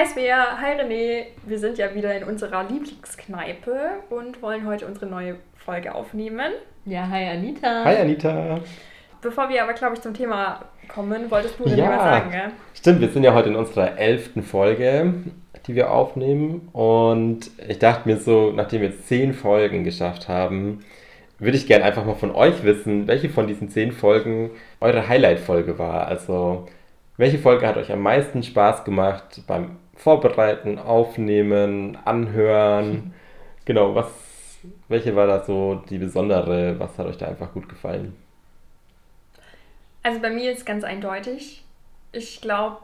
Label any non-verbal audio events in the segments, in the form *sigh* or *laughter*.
Hi Svea, hi René. Wir sind ja wieder in unserer Lieblingskneipe und wollen heute unsere neue Folge aufnehmen. Ja, hi Anita. Hi Anita. Bevor wir aber, glaube ich, zum Thema kommen, wolltest du René ja, was sagen, gell? Stimmt, wir sind ja heute in unserer elften Folge, die wir aufnehmen. Und ich dachte mir so, nachdem wir jetzt zehn Folgen geschafft haben, würde ich gerne einfach mal von euch wissen, welche von diesen zehn Folgen eure Highlight-Folge war. Also welche Folge hat euch am meisten Spaß gemacht beim Vorbereiten, Aufnehmen, Anhören? *laughs* Genau, was, welche war da so die besondere? Was hat euch da einfach gut gefallen? Also bei mir ist ganz eindeutig. Ich glaube,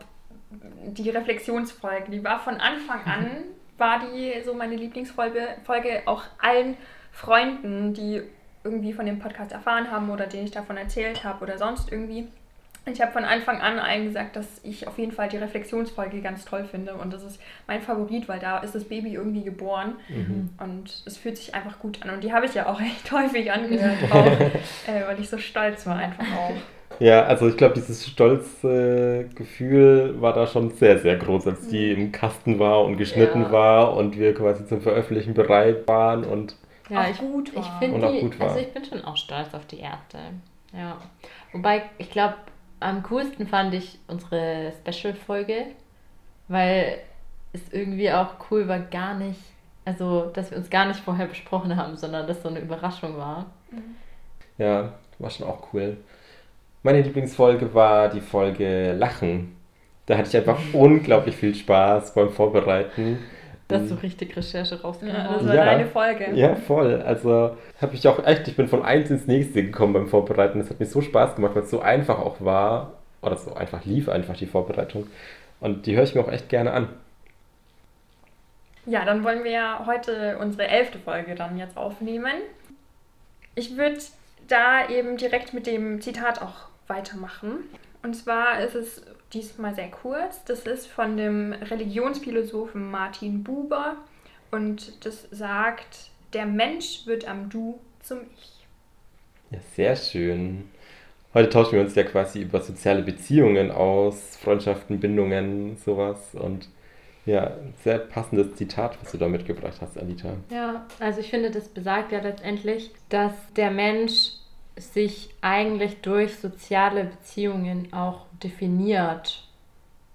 die Reflexionsfolge, die war von Anfang an, *laughs* war die so meine Lieblingsfolge, Folge auch allen Freunden, die irgendwie von dem Podcast erfahren haben oder denen ich davon erzählt habe oder sonst irgendwie ich habe von Anfang an allen gesagt, dass ich auf jeden Fall die Reflexionsfolge ganz toll finde und das ist mein Favorit, weil da ist das Baby irgendwie geboren mhm. und es fühlt sich einfach gut an und die habe ich ja auch *laughs* echt häufig angehört, auch, *laughs* äh, weil ich so stolz war einfach auch. Ja, also ich glaube, dieses stolze Gefühl war da schon sehr, sehr groß, als die mhm. im Kasten war und geschnitten ja. war und wir quasi zum Veröffentlichen bereit waren und ja, auch ich, gut war. Ich finde die, also ich bin schon auch stolz auf die erste. Ja. Wobei, ich glaube, am coolsten fand ich unsere Special-Folge, weil es irgendwie auch cool war, gar nicht, also dass wir uns gar nicht vorher besprochen haben, sondern dass so eine Überraschung war. Ja, war schon auch cool. Meine Lieblingsfolge war die Folge Lachen. Da hatte ich einfach unglaublich viel Spaß beim Vorbereiten. Dass du richtig Recherche rausgekommen ja, Das war ja, deine Folge. Ja, voll. Also habe ich auch echt, ich bin von eins ins nächste gekommen beim Vorbereiten. Das hat mir so Spaß gemacht, weil es so einfach auch war. Oder so einfach lief einfach die Vorbereitung. Und die höre ich mir auch echt gerne an. Ja, dann wollen wir ja heute unsere elfte Folge dann jetzt aufnehmen. Ich würde da eben direkt mit dem Zitat auch weitermachen. Und zwar ist es diesmal sehr kurz. Das ist von dem Religionsphilosophen Martin Buber und das sagt, der Mensch wird am Du zum Ich. Ja, sehr schön. Heute tauschen wir uns ja quasi über soziale Beziehungen aus, Freundschaften, Bindungen, sowas und ja, sehr passendes Zitat, was du da mitgebracht hast, Anita. Ja, also ich finde, das besagt ja letztendlich, dass der Mensch sich eigentlich durch soziale Beziehungen auch definiert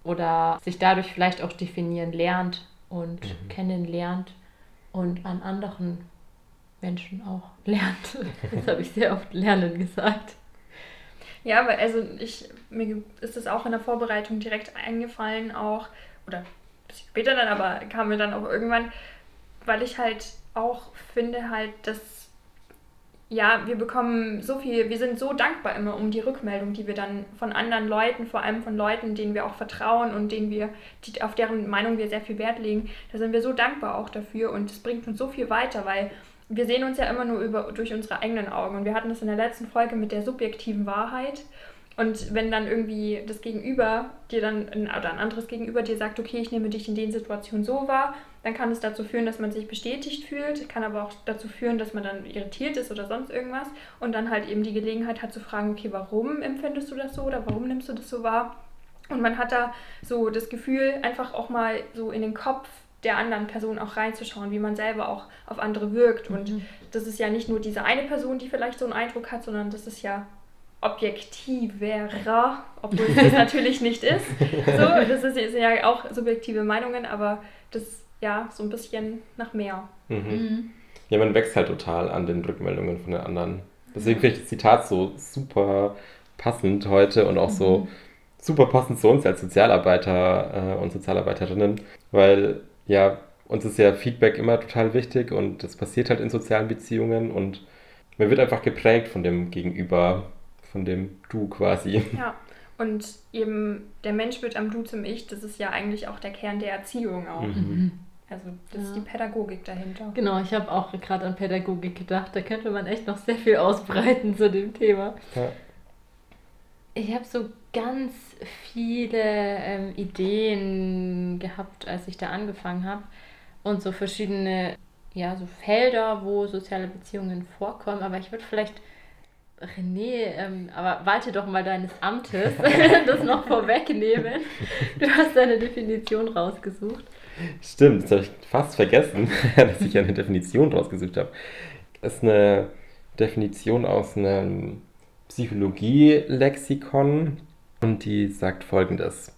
oder sich dadurch vielleicht auch definieren lernt und mhm. kennenlernt und an anderen Menschen auch *laughs* lernt. Das habe ich sehr oft lernen gesagt. Ja, aber also ich, mir ist es auch in der Vorbereitung direkt eingefallen, auch, oder ein bisschen später dann, aber kam mir dann auch irgendwann, weil ich halt auch finde halt, dass ja, wir bekommen so viel, wir sind so dankbar immer um die Rückmeldung, die wir dann von anderen Leuten, vor allem von Leuten, denen wir auch vertrauen und denen wir, die, auf deren Meinung wir sehr viel Wert legen, da sind wir so dankbar auch dafür und es bringt uns so viel weiter, weil wir sehen uns ja immer nur über, durch unsere eigenen Augen und wir hatten das in der letzten Folge mit der subjektiven Wahrheit und wenn dann irgendwie das Gegenüber dir dann, oder ein anderes Gegenüber dir sagt, okay, ich nehme dich in den Situationen so wahr, dann kann es dazu führen, dass man sich bestätigt fühlt, kann aber auch dazu führen, dass man dann irritiert ist oder sonst irgendwas und dann halt eben die Gelegenheit hat zu fragen, okay, warum empfindest du das so oder warum nimmst du das so wahr? Und man hat da so das Gefühl, einfach auch mal so in den Kopf der anderen Person auch reinzuschauen, wie man selber auch auf andere wirkt. Und mhm. das ist ja nicht nur diese eine Person, die vielleicht so einen Eindruck hat, sondern das ist ja objektiverer, obwohl es das *laughs* natürlich nicht ist. So, das ist, ist ja auch subjektive Meinungen, aber das ja, so ein bisschen nach mehr. Mhm. Mhm. Ja, man wächst halt total an den Rückmeldungen von den anderen. Deswegen finde ich das Zitat so super passend heute und auch mhm. so super passend zu uns als Sozialarbeiter äh, und Sozialarbeiterinnen, weil ja, uns ist ja Feedback immer total wichtig und das passiert halt in sozialen Beziehungen und man wird einfach geprägt von dem Gegenüber, von dem Du quasi. Ja, und eben der Mensch wird am Du zum Ich, das ist ja eigentlich auch der Kern der Erziehung auch. Mhm. Also das ja. ist die Pädagogik dahinter. Genau, ich habe auch gerade an Pädagogik gedacht. Da könnte man echt noch sehr viel ausbreiten zu dem Thema. Ja. Ich habe so ganz viele ähm, Ideen gehabt, als ich da angefangen habe. Und so verschiedene ja, so Felder, wo soziale Beziehungen vorkommen. Aber ich würde vielleicht René, ähm, aber warte doch mal deines Amtes, *laughs* das noch vorwegnehmen. Du hast deine Definition rausgesucht. Stimmt, das habe ich fast vergessen, *laughs* dass ich eine Definition rausgesucht habe. Das ist eine Definition aus einem Psychologie-Lexikon und die sagt folgendes.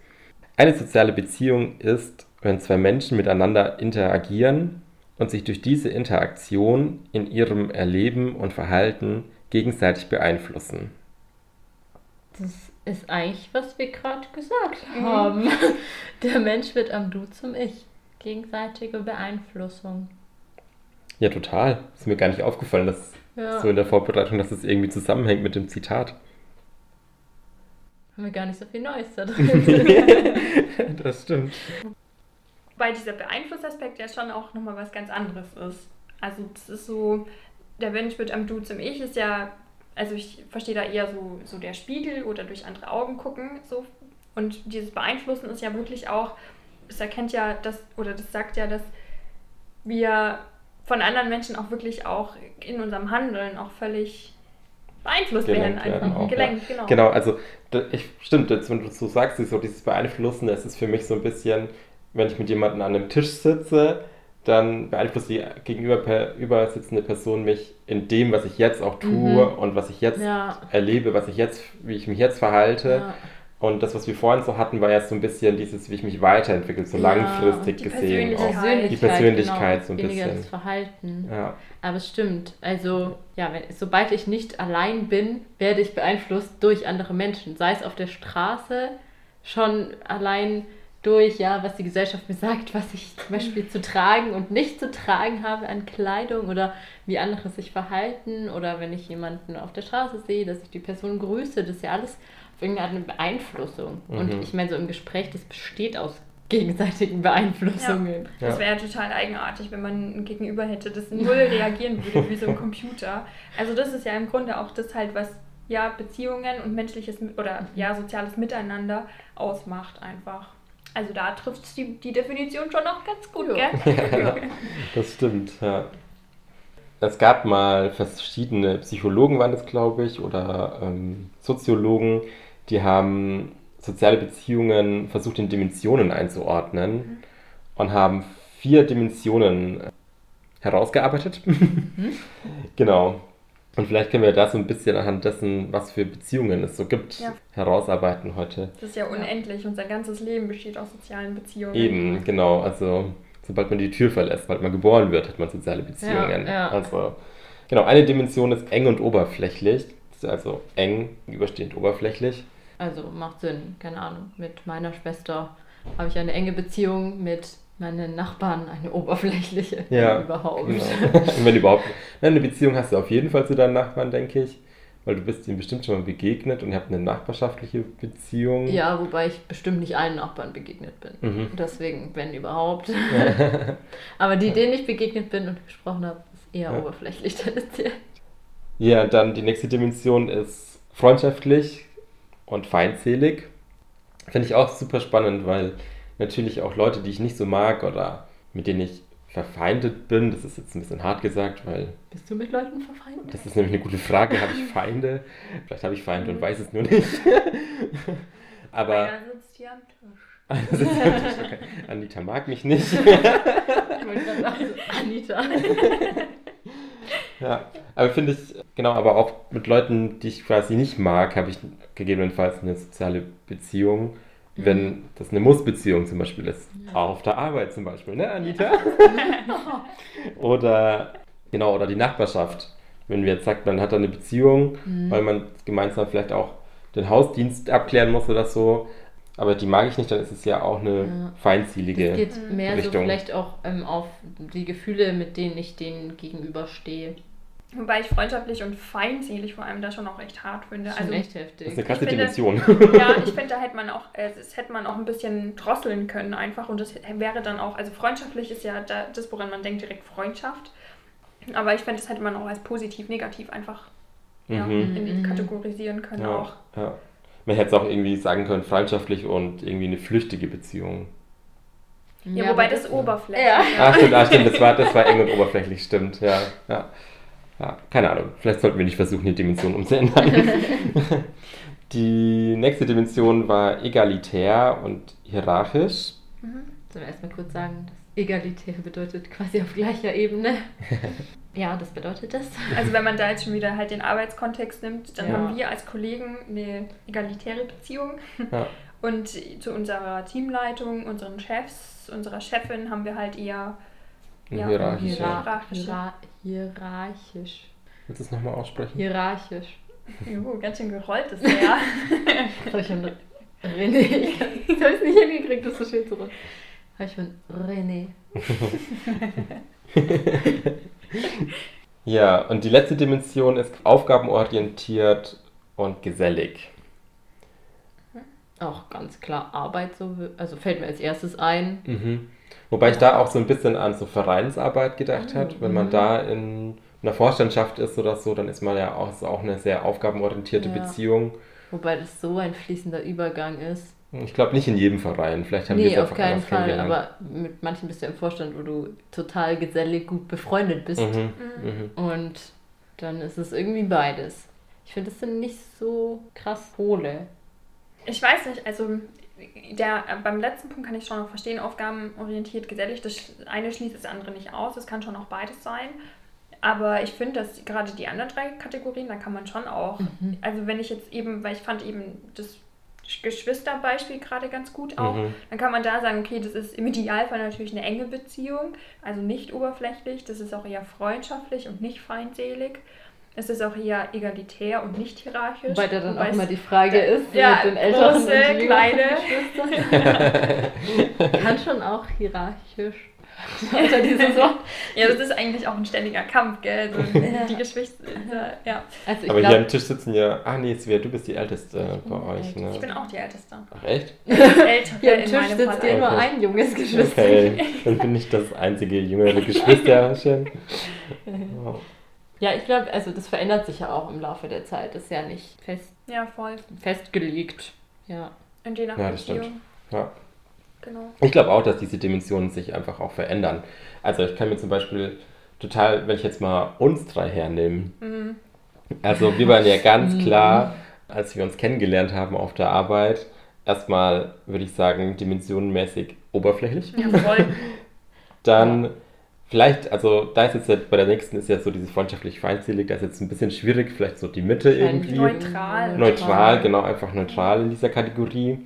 Eine soziale Beziehung ist, wenn zwei Menschen miteinander interagieren und sich durch diese Interaktion in ihrem Erleben und Verhalten gegenseitig beeinflussen. Das ist eigentlich, was wir gerade gesagt haben. *laughs* Der Mensch wird am Du zum Ich. Gegenseitige Beeinflussung. Ja, total. Ist mir gar nicht aufgefallen, dass Ja. so in der Vorbereitung, dass es irgendwie zusammenhängt mit dem Zitat. Haben wir gar nicht so viel Neues da drin. *laughs* das stimmt. Weil dieser Beeinflussaspekt ja schon auch nochmal was ganz anderes ist. Also das ist so, der Mensch wird am Du zum Ich ist ja, also ich verstehe da eher so, so der Spiegel oder durch andere Augen gucken. So. Und dieses Beeinflussen ist ja wirklich auch, es erkennt ja das, oder das sagt ja, dass wir von anderen Menschen auch wirklich auch in unserem Handeln auch völlig beeinflusst Gelenkt werden. Einfach. auch, Gelenkt, genau. Genau, also ich, stimmt, jetzt, wenn du so sagst, so dieses Beeinflussen, das ist für mich so ein bisschen, wenn ich mit jemandem an einem Tisch sitze, dann beeinflusst die gegenüber sitzende Person mich in dem, was ich jetzt auch tue Mhm. und was ich jetzt ja. erlebe, was ich jetzt, wie ich mich jetzt verhalte. ja. Und das, was wir vorhin so hatten, war ja so ein bisschen dieses, wie ich mich weiterentwickle, so Ja, langfristig die gesehen. Auch. Persönlichkeit. Die Persönlichkeit genau, so ein weniger bisschen. das Verhalten. Ja, Aber es stimmt. Also, ja, wenn, sobald ich nicht allein bin, werde ich beeinflusst durch andere Menschen. Sei es auf der Straße, schon allein durch, ja, was die Gesellschaft mir sagt, was ich zum Beispiel zu tragen und nicht zu tragen habe an Kleidung oder wie andere sich verhalten oder wenn ich jemanden auf der Straße sehe, dass ich die Person grüße, das ist ja alles auf irgendeine Beeinflussung. Und Mhm. ich meine, so im Gespräch, das besteht aus gegenseitigen Beeinflussungen. Das Ja. wäre ja total eigenartig, wenn man ein Gegenüber hätte, das *laughs* null reagieren würde, wie so ein Computer. Also das ist ja im Grunde auch das halt, was ja Beziehungen und menschliches oder ja soziales Miteinander ausmacht einfach. Also da trifft die, die Definition schon noch ganz gut, Ja. gell? *laughs* Ja. Das stimmt, ja. Es gab mal verschiedene Psychologen, waren das, glaube ich, oder ähm, Soziologen, die haben soziale Beziehungen versucht, in Dimensionen einzuordnen und haben vier Dimensionen äh, herausgearbeitet. *laughs* genau. Und vielleicht können wir da so ein bisschen anhand dessen, was für Beziehungen es so gibt, Ja. herausarbeiten heute. Das ist ja unendlich. Unser ganzes Leben besteht aus sozialen Beziehungen. Eben, genau. Also, sobald man die Tür verlässt, sobald man geboren wird, hat man soziale Beziehungen. Ja, ja. Also, genau, eine Dimension ist eng und oberflächlich. Das ist Also eng überstehend oberflächlich. Also macht Sinn, keine Ahnung. Mit meiner Schwester habe ich eine enge Beziehung, mit meinen Nachbarn eine oberflächliche, Ja, überhaupt. Genau. wenn überhaupt. Nein, eine Beziehung hast du auf jeden Fall zu deinen Nachbarn, denke ich. Weil du bist ihnen bestimmt schon mal begegnet und ihr habt eine nachbarschaftliche Beziehung. Ja, wobei ich bestimmt nicht allen Nachbarn begegnet bin. Mhm. Deswegen, wenn überhaupt. *laughs* Aber die, denen ich begegnet bin und gesprochen habe, ist eher Ja. oberflächlich tendenziell. Ja, dann die nächste Dimension ist freundschaftlich und feindselig. Finde ich auch super spannend, weil natürlich auch Leute, die ich nicht so mag oder mit denen ich verfeindet bin, das ist jetzt ein bisschen hart gesagt, weil Bist du mit Leuten verfeindet? das ist nämlich eine gute Frage. Habe ich Feinde? Vielleicht habe ich Feinde und weiß es nur nicht. *laughs* Aber Einer sitzt hier am Tisch. *laughs* Ist okay. Anita mag mich nicht. *laughs* Ich wollte gerade sagen, Anita. Ja, aber finde ich, genau, aber auch mit Leuten, die ich quasi nicht mag, habe ich gegebenenfalls eine soziale Beziehung. Wenn das eine Muss-Beziehung zum Beispiel ist. Auch auf der Arbeit zum Beispiel, ne, Anita? *laughs* oder, genau, oder die Nachbarschaft. Wenn wir jetzt sagt, man hat da eine Beziehung, weil man gemeinsam vielleicht auch den Hausdienst abklären muss oder so, aber die mag ich nicht, dann ist es ja auch eine Ja. feindzielige. Es geht mehr so Richtung. vielleicht auch ähm, auf die Gefühle, mit denen ich denen gegenüberstehe. Wobei ich freundschaftlich und feindselig vor allem da schon auch echt hart finde. Das ist schon Also echt heftig. Das ist eine krasse finde- Dimension. Ja, ich finde, da hätte man auch, äh, das hätte man auch ein bisschen drosseln können einfach und das wäre dann auch, also freundschaftlich ist ja da, das, woran man denkt, direkt Freundschaft. Aber ich finde, das hätte man auch als positiv, negativ einfach ja, Mhm. in die Mhm. kategorisieren können Ja, auch. ja. Man hätte es auch irgendwie sagen können, freundschaftlich und irgendwie eine flüchtige Beziehung. Ja, aber wobei das, Oberfläche. Ja. Ah, stimmt, ah, stimmt, das war, das war eng und oberflächlich, stimmt, ja. ja. Ja, keine Ahnung. Vielleicht sollten wir nicht versuchen, die Dimension umzuändern. *laughs* die nächste Dimension war egalitär und hierarchisch. Mhm. Sollen wir erstmal kurz sagen, dass egalitär bedeutet quasi auf gleicher Ebene. *laughs* ja, das bedeutet das. Also wenn man da jetzt schon wieder halt den Arbeitskontext nimmt, dann Ja. haben wir als Kollegen eine egalitäre Beziehung. Ja. *laughs* Und zu unserer Teamleitung, unseren Chefs, unserer Chefin haben wir halt eher Ja, hierarchisch. Hiera Hierarchische. Hiera hierarchisch. Willst du es nochmal aussprechen? Hierarchisch. juhu, ganz schön gerollt ist der ja. *laughs* Das habe ich von René. Ich habe es nicht hingekriegt, das so schön zu rollen. Habe ich von René. *laughs* Ja, und die letzte Dimension ist aufgabenorientiert und gesellig. Auch ganz klar Arbeit, so, also fällt mir als erstes ein. Mhm. Wobei ich da auch so ein bisschen an so Vereinsarbeit gedacht hat. Wenn man Mhm. da in einer Vorstandschaft ist oder so, dann ist man ja auch, ist auch eine sehr aufgabenorientierte Ja. Beziehung. Wobei das so ein fließender Übergang ist. Ich glaube nicht in jedem Verein. Vielleicht haben wir Nee, es auf einfach keinen Fall. Aber mit manchen bist du im Vorstand, wo du total gesellig gut befreundet bist. Mhm. Mhm. Und dann ist es irgendwie beides. Ich finde, das sind nicht so krass Pole. Ich weiß nicht, also der, äh, beim letzten Punkt kann ich schon noch verstehen, aufgabenorientiert, gesellig, das eine schließt das andere nicht aus, das kann schon auch beides sein. Aber ich finde, dass gerade die anderen drei Kategorien, da kann man schon auch, Mhm. also wenn ich jetzt eben, weil ich fand eben das Geschwisterbeispiel gerade ganz gut auch, Mhm. dann kann man da sagen, okay, das ist im Idealfall natürlich eine enge Beziehung, also nicht oberflächlich, das ist auch eher freundschaftlich und nicht feindselig. Es ist auch eher egalitär und nicht hierarchisch. Wobei da dann auch immer die Frage da- ist, ja, mit den älteren große, und kleine. Kann schon auch hierarchisch. *laughs* Unter dieses Wort. Ja, das ist eigentlich auch ein ständiger Kampf, gell? Also *laughs* die Geschwister, ja. Also ich Aber hier am Tisch sitzen ja. Ah, nee, Svea, du bist die Älteste bei bin euch, ne? Ich bin auch die Älteste. Ach, echt? *laughs* Ältere hier am Tisch sitzt ja nur Okay. ein junges Geschwister. Okay, dann bin ich das einzige jüngere Geschwisterchen. Wow. Ja, ich glaube, also das verändert sich ja auch im Laufe der Zeit. Das ist ja nicht fest, Ja, voll. festgelegt. Ja. Und je nach Ja, das Beziehung. Ja. Genau. Ich glaube auch, dass diese Dimensionen sich einfach auch verändern. Also ich kann mir zum Beispiel total, wenn ich jetzt mal uns drei hernehme, Mhm. also wir waren ja ganz *laughs* Mhm. klar, als wir uns kennengelernt haben auf der Arbeit, erstmal würde ich sagen, dimensionenmäßig oberflächlich. Ja, voll. *laughs* Dann vielleicht, also da ist jetzt bei der nächsten ist ja so dieses freundschaftlich feindselig, da ist jetzt ein bisschen schwierig, vielleicht so die Mitte irgendwie. Neutral. Neutral, genau, einfach neutral in dieser Kategorie.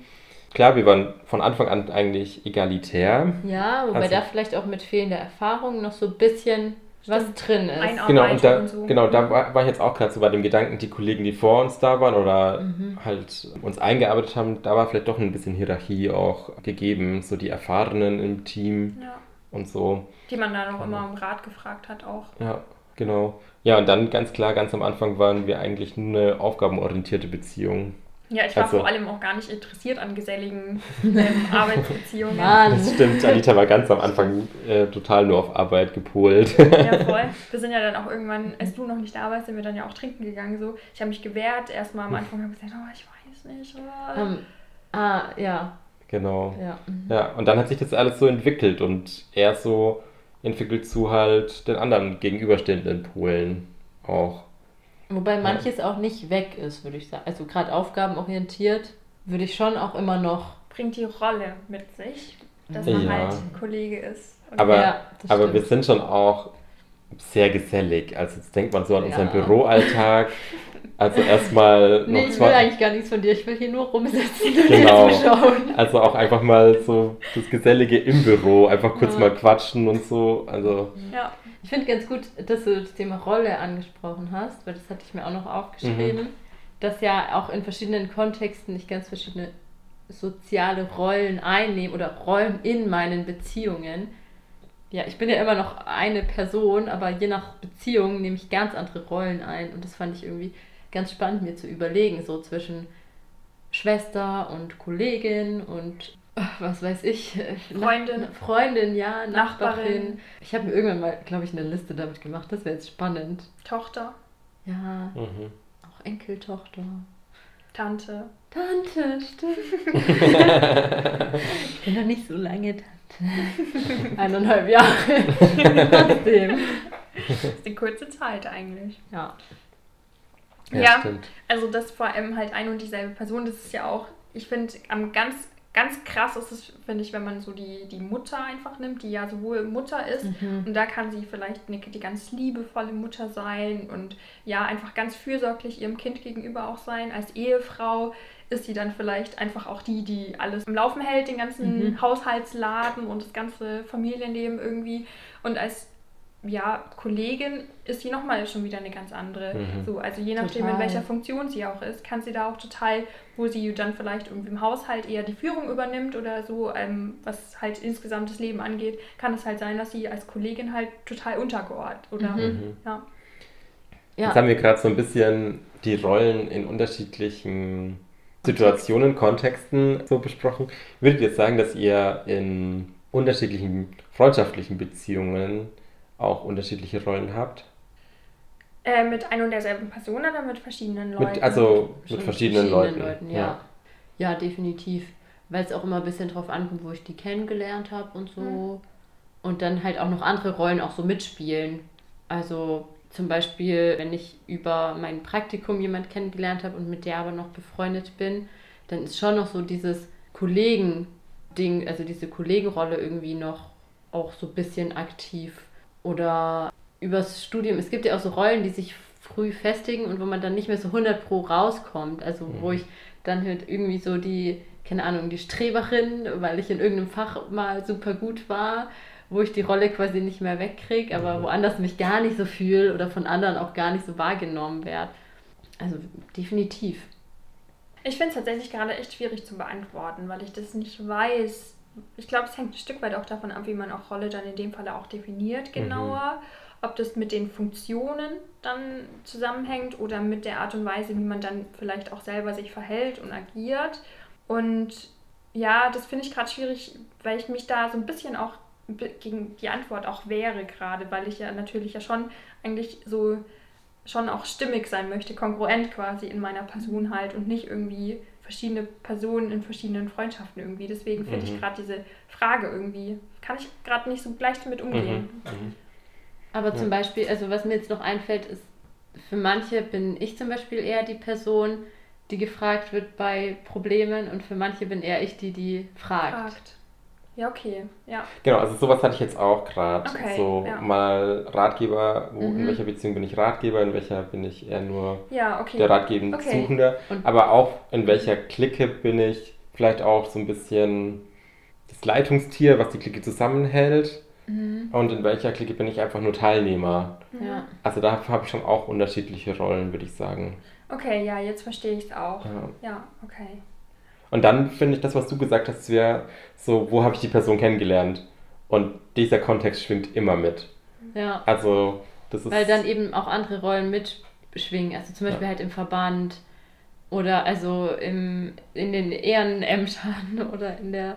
Klar, wir waren von Anfang an eigentlich egalitär. Ja, wobei Also- da vielleicht auch mit fehlender Erfahrung noch so ein bisschen was drin ist. Ein- Genau, und da, und so. genau, da war, war ich jetzt auch gerade so bei dem Gedanken, die Kollegen, die vor uns da waren oder Mhm. halt uns eingearbeitet haben, da war vielleicht doch ein bisschen Hierarchie auch gegeben, so die Erfahrenen im Team Ja. und so. Die man dann auch immer um Rat gefragt hat auch. Ja, genau. Ja, und dann ganz klar, ganz am Anfang waren wir eigentlich nur eine aufgabenorientierte Beziehung. Ja, ich war Also- vor allem auch gar nicht interessiert an geselligen ähm, *laughs* Arbeitsbeziehungen. Mann. Das stimmt, Anita war ganz am Anfang äh, total nur auf Arbeit gepolt. Ja, voll. *laughs* Wir sind ja dann auch irgendwann, als du noch nicht da warst, sind wir dann ja auch trinken gegangen. So. Ich habe mich gewehrt. Erstmal am Anfang habe ich gesagt, oh, ich weiß nicht. Oh. Ähm, ah, ja. genau. Ja. mhm. Ja, und dann hat sich das alles so entwickelt und er so entwickelt zu halt den anderen gegenüberstehenden Polen auch. Wobei manches auch nicht weg ist, würde ich sagen. Also gerade aufgabenorientiert würde ich schon auch immer noch. Bringt die Rolle mit sich, dass man Ja. halt Kollege ist. Und Aber, Ja, aber stimmt. wir sind schon auch sehr gesellig. Also jetzt denkt man so an unseren Ja. Büroalltag. *laughs* Also erstmal Nee, noch ich will eigentlich gar nichts von dir. Ich will hier nur rumsitzen und Genau. dir zuschauen. also auch einfach mal so das Gesellige im Büro, einfach kurz Ja. mal quatschen und so. Also ja, Ich finde ganz gut, dass du das Thema Rolle angesprochen hast, weil das hatte ich mir auch noch aufgeschrieben, Mhm. dass ja auch in verschiedenen Kontexten ich ganz verschiedene soziale Rollen einnehmen oder Rollen in meinen Beziehungen. Ja, ich bin ja immer noch eine Person, aber je nach Beziehung nehme ich ganz andere Rollen ein und das fand ich irgendwie ganz spannend mir zu überlegen, so zwischen Schwester und Kollegin und was weiß ich, *laughs* Freundin. Nach- Freundin, ja, Nachbarin. Nachbarin. Ich habe mir irgendwann mal, glaube ich, eine Liste damit gemacht. Das wäre jetzt spannend. Tochter, Ja, mhm. auch Enkeltochter. Tante. Tante, stimmt. *laughs* ich bin noch nicht so lange Tante. *laughs* Eineinhalb Jahre. Trotzdem. das ist die kurze Zeit eigentlich. Ja. Ja, Ja, stimmt. Also das vor allem halt ein und dieselbe Person, das ist ja auch, ich finde, am ganz, ganz krass ist es, finde ich, wenn man so die, die Mutter einfach nimmt, die ja sowohl Mutter ist Mhm. und da kann sie vielleicht eine, die ganz liebevolle Mutter sein und ja, einfach ganz fürsorglich ihrem Kind gegenüber auch sein. Als Ehefrau ist sie dann vielleicht einfach auch die, die alles im Laufen hält, den ganzen Mhm. Haushaltsladen und das ganze Familienleben irgendwie. Und als ja, Kollegin ist sie nochmal schon wieder eine ganz andere. Mhm. So, also je nachdem, Total. in welcher Funktion sie auch ist, kann sie da auch total, wo sie dann vielleicht irgendwie im Haushalt eher die Führung übernimmt oder so, ähm, was halt insgesamt das Leben angeht, kann es halt sein, dass sie als Kollegin halt total untergeordnet oder Mhm. Mhm. ja. Jetzt Ja. haben wir gerade so ein bisschen die Rollen in unterschiedlichen Situationen, Kontexten so besprochen. Würdet ihr sagen, dass ihr in unterschiedlichen freundschaftlichen Beziehungen auch unterschiedliche Rollen habt? Äh, mit ein und derselben Person oder mit verschiedenen Leuten? Mit, also mit Schon verschiedenen, Leuten. ja. ja. definitiv. Weil es auch immer ein bisschen drauf ankommt, wo ich die kennengelernt habe und so. Mhm. Und dann halt auch noch andere Rollen auch so mitspielen. Also zum Beispiel, wenn ich über mein Praktikum jemand kennengelernt habe und mit der aber noch befreundet bin, dann ist schon noch so dieses Kollegen-Ding, also diese Kollegenrolle irgendwie noch auch so ein bisschen aktiv. Oder übers Studium, es gibt ja auch so Rollen, die sich früh festigen und wo man dann nicht mehr so 100 pro rauskommt. Also wo Mhm. ich dann halt irgendwie so die, keine Ahnung, die Streberin, weil ich in irgendeinem Fach mal super gut war, wo ich die Rolle quasi nicht mehr wegkriege, aber Mhm. woanders mich gar nicht so fühle oder von anderen auch gar nicht so wahrgenommen werde. Also definitiv. Ich finde es tatsächlich gerade echt schwierig zu beantworten, weil ich das nicht weiß. Ich glaube, es hängt ein Stück weit auch davon ab, wie man auch Rolle dann in dem Falle auch definiert, genauer. Ob das mit den Funktionen dann zusammenhängt oder mit der Art und Weise, wie man dann vielleicht auch selber sich verhält und agiert. Und ja, das finde ich gerade schwierig, weil ich mich da so ein bisschen auch gegen die Antwort auch wehre gerade, weil ich ja natürlich ja schon eigentlich so schon auch stimmig sein möchte, kongruent quasi in meiner Person halt und nicht irgendwie verschiedene Personen in verschiedenen Freundschaften irgendwie. Deswegen finde Mhm. ich gerade diese Frage irgendwie, kann ich gerade nicht so leicht damit umgehen. Mhm. Mhm. Aber Ja. zum Beispiel, also was mir jetzt noch einfällt, ist, für manche bin ich zum Beispiel eher die Person, die gefragt wird bei Problemen und für manche bin eher ich die, die fragt. Fragt. Ja, okay. Ja. Genau, also sowas hatte ich jetzt auch gerade. Okay, so ja. mal Ratgeber, wo, in Mhm. welcher Beziehung bin ich Ratgeber, in welcher bin ich eher nur Ja, okay. der ratgebend Okay. Suchende. Und- Aber auch in welcher Clique bin ich vielleicht auch so ein bisschen das Leitungstier, was die Clique zusammenhält. Mhm. Und in welcher Clique bin ich einfach nur Teilnehmer. Mhm. Ja. Also da habe ich schon auch unterschiedliche Rollen, würde ich sagen. Okay, ja, jetzt verstehe ich es auch. Ja. Ja, okay. Und dann finde ich das, was du gesagt hast, wäre so, wo habe ich die Person kennengelernt? Und dieser Kontext schwingt immer mit. ja. Also, das ist. Weil dann eben auch andere Rollen mitschwingen. Also zum Beispiel Ja. halt im Verband oder also im, in den Ehrenämtern *laughs* oder in der,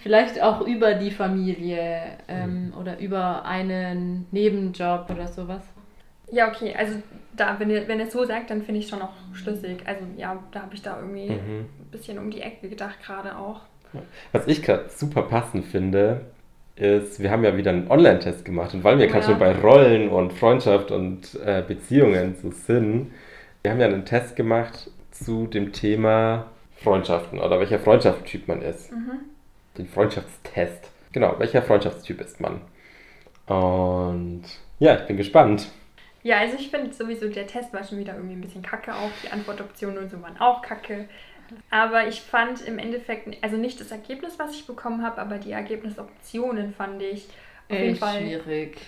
vielleicht auch über die Familie ähm, oder über einen Nebenjob oder sowas. Ja, okay, also da, wenn ihr, wenn ihr es so sagt, dann finde ich es schon auch schlüssig. Also ja, da habe ich da irgendwie Mhm. ein bisschen um die Ecke gedacht gerade auch. Was ich gerade super passend finde, ist, wir haben ja wieder einen Online-Test gemacht. Und weil wir Oh gerade ja. schon bei Rollen und Freundschaft und äh, Beziehungen so sind, wir haben ja einen Test gemacht zu dem Thema Freundschaften oder welcher Freundschaftstyp man ist. Mhm. Den Freundschaftstest. Genau, welcher Freundschaftstyp ist man? Und ja, ich bin gespannt. Ja, also ich finde sowieso, der Test war schon wieder irgendwie ein bisschen kacke auch. Die Antwortoptionen und so waren auch kacke. Aber ich fand im Endeffekt, also nicht das Ergebnis, was ich bekommen habe, aber die Ergebnisoptionen fand ich auf jeden Echt Fall. schwierig.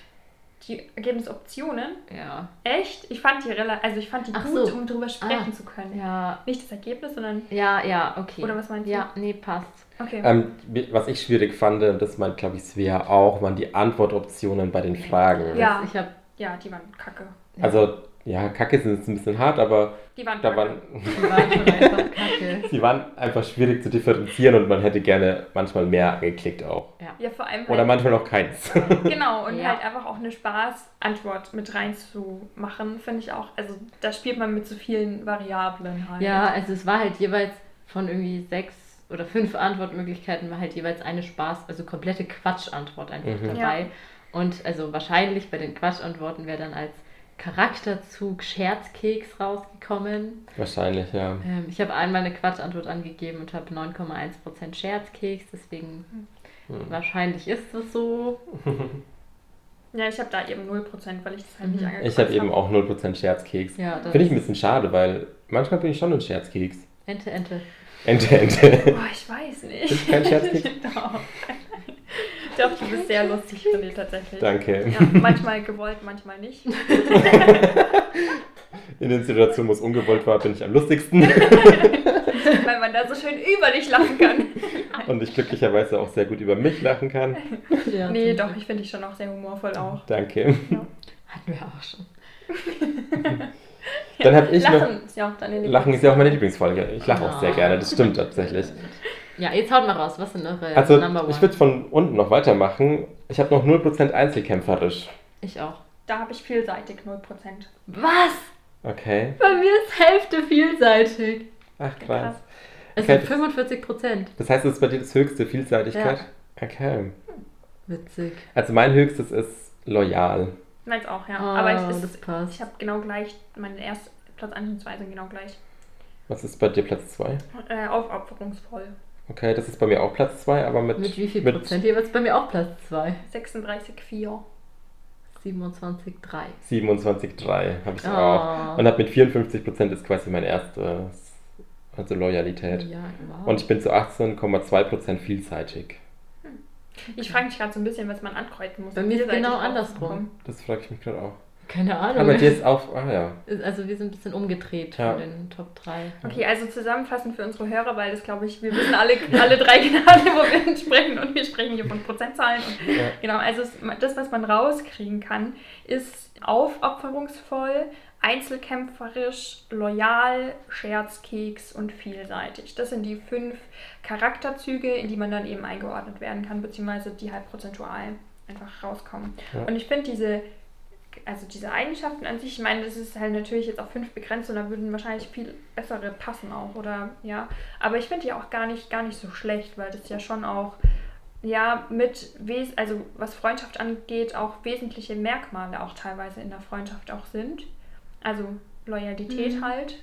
Die Ergebnisoptionen? Ja. Echt? Ich fand die relativ, also ich fand die Ach gut, so. um drüber sprechen Ah. zu können. Ja. Nicht das Ergebnis, sondern. Ja, ja, okay. Oder was meinst du? Ja, nee, passt. Okay. Ähm, was ich schwierig fand, das meint, glaube ich, Svea auch, waren die Antwortoptionen bei den Fragen. Ja. Ich habe ja, die waren kacke. Also, ja, Kacke sind jetzt ein bisschen hart, aber Die waren da waren, die *laughs* waren schon einfach kacke. sie waren einfach schwierig zu differenzieren und man hätte gerne manchmal mehr angeklickt auch. Ja, vor allem. Oder halt, manchmal noch keins. *laughs* Genau, und Ja. halt einfach auch eine Spaßantwort mit reinzumachen, finde ich auch. Also da spielt man mit so vielen Variablen halt. Ja, also es war halt jeweils von irgendwie sechs oder fünf Antwortmöglichkeiten war halt jeweils eine Spaß, also komplette Quatschantwort einfach Mhm. dabei. Und also wahrscheinlich bei den Quatschantworten wäre dann als Charakterzug Scherzkeks rausgekommen. Wahrscheinlich, ja. Ähm, ich habe einmal eine Quatschantwort angegeben und habe 9,1% Scherzkeks, deswegen Hm. wahrscheinlich ist es so. *laughs* Ja, ich habe da eben 0%, weil ich das halt nicht Mhm. angekreuzt Ich habe eben auch 0% Scherzkeks. Ja, Finde ich ein bisschen schade, weil manchmal bin ich schon ein Scherzkeks. Ente, Ente. Ente, Ente. Boah, ich weiß nicht. Bist du kein Scherzkeks? *laughs* Doch. Doch, du bist sehr lustig, René, tatsächlich. Danke. Ja, manchmal gewollt, manchmal nicht. *laughs* In den Situationen, wo es ungewollt war, bin ich am lustigsten. *laughs* Weil man da so schön über dich lachen kann. Und ich glücklicherweise auch sehr gut über mich lachen kann. Ja, Nee, doch, ich finde dich schon auch sehr humorvoll auch. Danke. Hatten wir auch schon. Dann habe ich noch. Lachen ist ja auch deine Lachen ist ja auch meine Lieblingsfolge. Ich lache auch sehr Ah. gerne, das stimmt tatsächlich. Ja, jetzt haut mal raus. Was sind eure Also, Number One? ich würde von unten noch weitermachen. Ich habe noch 0% Einzelkämpferisch. Ich auch. Da habe ich vielseitig 0%. Was? Okay. Bei mir ist Hälfte vielseitig. Ach, krass. Es Okay, sind das- 45 Prozent. Das heißt, das ist bei dir das höchste Vielseitigkeit? Okay. Witzig. Also mein höchstes ist loyal. Meins auch, ja. Oh, Aber ich, ist, ich habe genau gleich, mein erst Platz 1 und 2 sind genau gleich. Was ist bei dir Platz 2? Äh, aufopferungsvoll. Okay, das ist bei mir auch Platz 2, aber mit. Mit wie viel mit Prozent jeweils? Bei mir auch Platz 2. 36,4. 27,3. 27,3 habe ich Oh. auch. Und habe mit 54% ist quasi mein erstes. Also Loyalität. Ja, wow. Und ich bin zu 18,2% vielseitig. Ich frage mich gerade so ein bisschen, was man ankreuzen muss. Bei mir ist vielseitig genau andersrum. Das frage ich mich gerade auch. Keine Ahnung. Aber dir ist auf. Ah ja. also wir sind ein bisschen umgedreht Ja. von den Top 3. Okay, also zusammenfassend für unsere Hörer, weil das glaube ich, wir wissen alle, *laughs* alle drei gerade, wo wir sprechen und wir sprechen hier von Prozentzahlen. Und, Ja. Genau, also das, was man rauskriegen kann, ist aufopferungsvoll, einzelkämpferisch, loyal, Scherzkeks und vielseitig. Das sind die fünf Charakterzüge, in die man dann eben eingeordnet werden kann, beziehungsweise die halt prozentual einfach rauskommen. Ja. Und ich finde diese also diese Eigenschaften an sich, ich meine, das ist halt natürlich jetzt auf fünf begrenzt und da würden wahrscheinlich viel bessere passen auch, oder ja. Aber ich finde die auch gar nicht, gar nicht so schlecht, weil das ja schon auch, ja, mit, wes also was Freundschaft angeht, auch wesentliche Merkmale auch teilweise in der Freundschaft auch sind. Also Loyalität Mhm. halt,